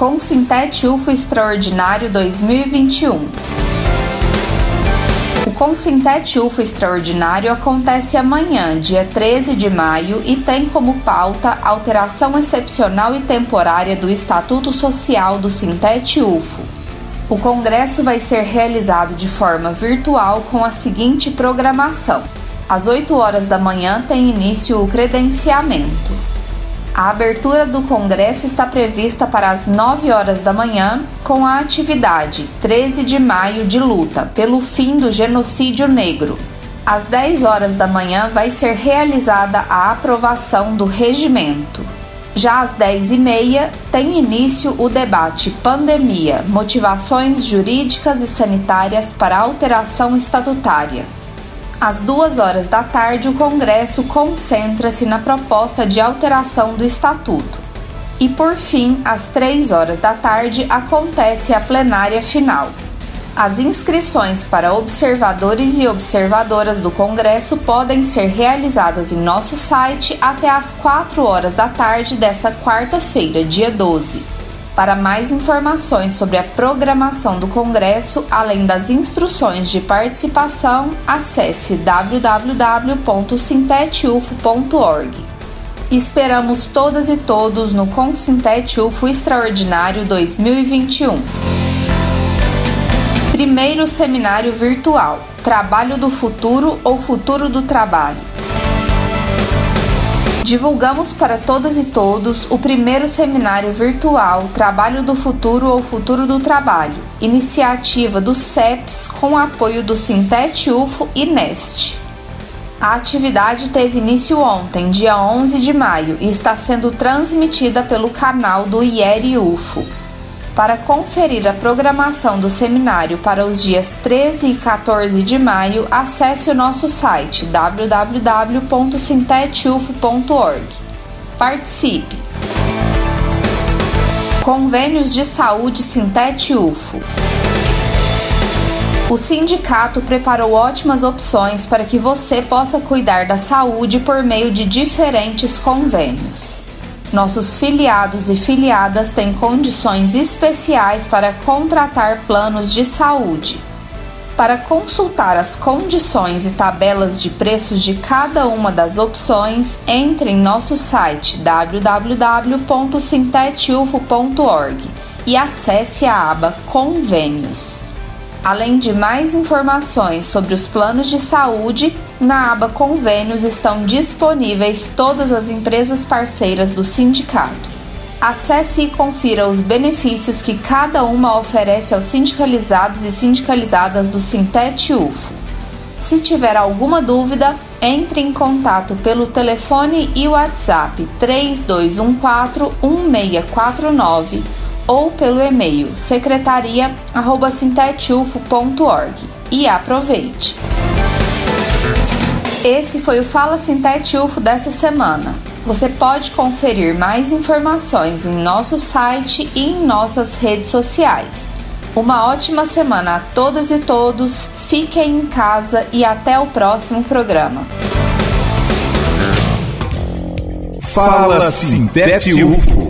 com Sintete UFO Extraordinário 2021. O Consintete UFO Extraordinário acontece amanhã, dia 13 de maio, e tem como pauta alteração excepcional e temporária do Estatuto Social do Sintete UFO. O congresso vai ser realizado de forma virtual com a seguinte programação: às 8 horas da manhã tem início o credenciamento. A abertura do Congresso está prevista para as 9 horas da manhã, com a atividade 13 de maio de luta pelo fim do genocídio negro. Às 10 horas da manhã vai ser realizada a aprovação do regimento. Já às 10 e meia tem início o debate Pandemia, motivações jurídicas e sanitárias para alteração estatutária. Às duas horas da tarde, o Congresso concentra-se na proposta de alteração do Estatuto. E por fim, às três horas da tarde, acontece a plenária final. As inscrições para observadores e observadoras do Congresso podem ser realizadas em nosso site até às 4 horas da tarde desta quarta-feira, dia 12. Para mais informações sobre a programação do Congresso, além das instruções de participação, acesse www.sintetufo.org. Esperamos todas e todos no Consintete UFO Extraordinário 2021. Primeiro Seminário Virtual Trabalho do Futuro ou Futuro do Trabalho divulgamos para todas e todos o primeiro seminário virtual Trabalho do Futuro ou Futuro do Trabalho, iniciativa do CEPS com apoio do Sintet UFO e NEST. A atividade teve início ontem, dia 11 de maio, e está sendo transmitida pelo canal do IERI UFO. Para conferir a programação do seminário para os dias 13 e 14 de maio, acesse o nosso site www.sintetufo.org. Participe! Convênios de Saúde Sintete UFO. O sindicato preparou ótimas opções para que você possa cuidar da saúde por meio de diferentes convênios. Nossos filiados e filiadas têm condições especiais para contratar planos de saúde. Para consultar as condições e tabelas de preços de cada uma das opções, entre em nosso site www.sintetufo.org e acesse a aba Convênios. Além de mais informações sobre os planos de saúde, na aba Convênios estão disponíveis todas as empresas parceiras do sindicato. Acesse e confira os benefícios que cada uma oferece aos sindicalizados e sindicalizadas do Sintete UFO. Se tiver alguma dúvida, entre em contato pelo telefone e WhatsApp 3214 1649 ou pelo e-mail secretaria@sintetufo.org e aproveite. Esse foi o Fala Sintete UFO dessa semana. Você pode conferir mais informações em nosso site e em nossas redes sociais. Uma ótima semana a todas e todos, fiquem em casa e até o próximo programa. Fala Sintete UFO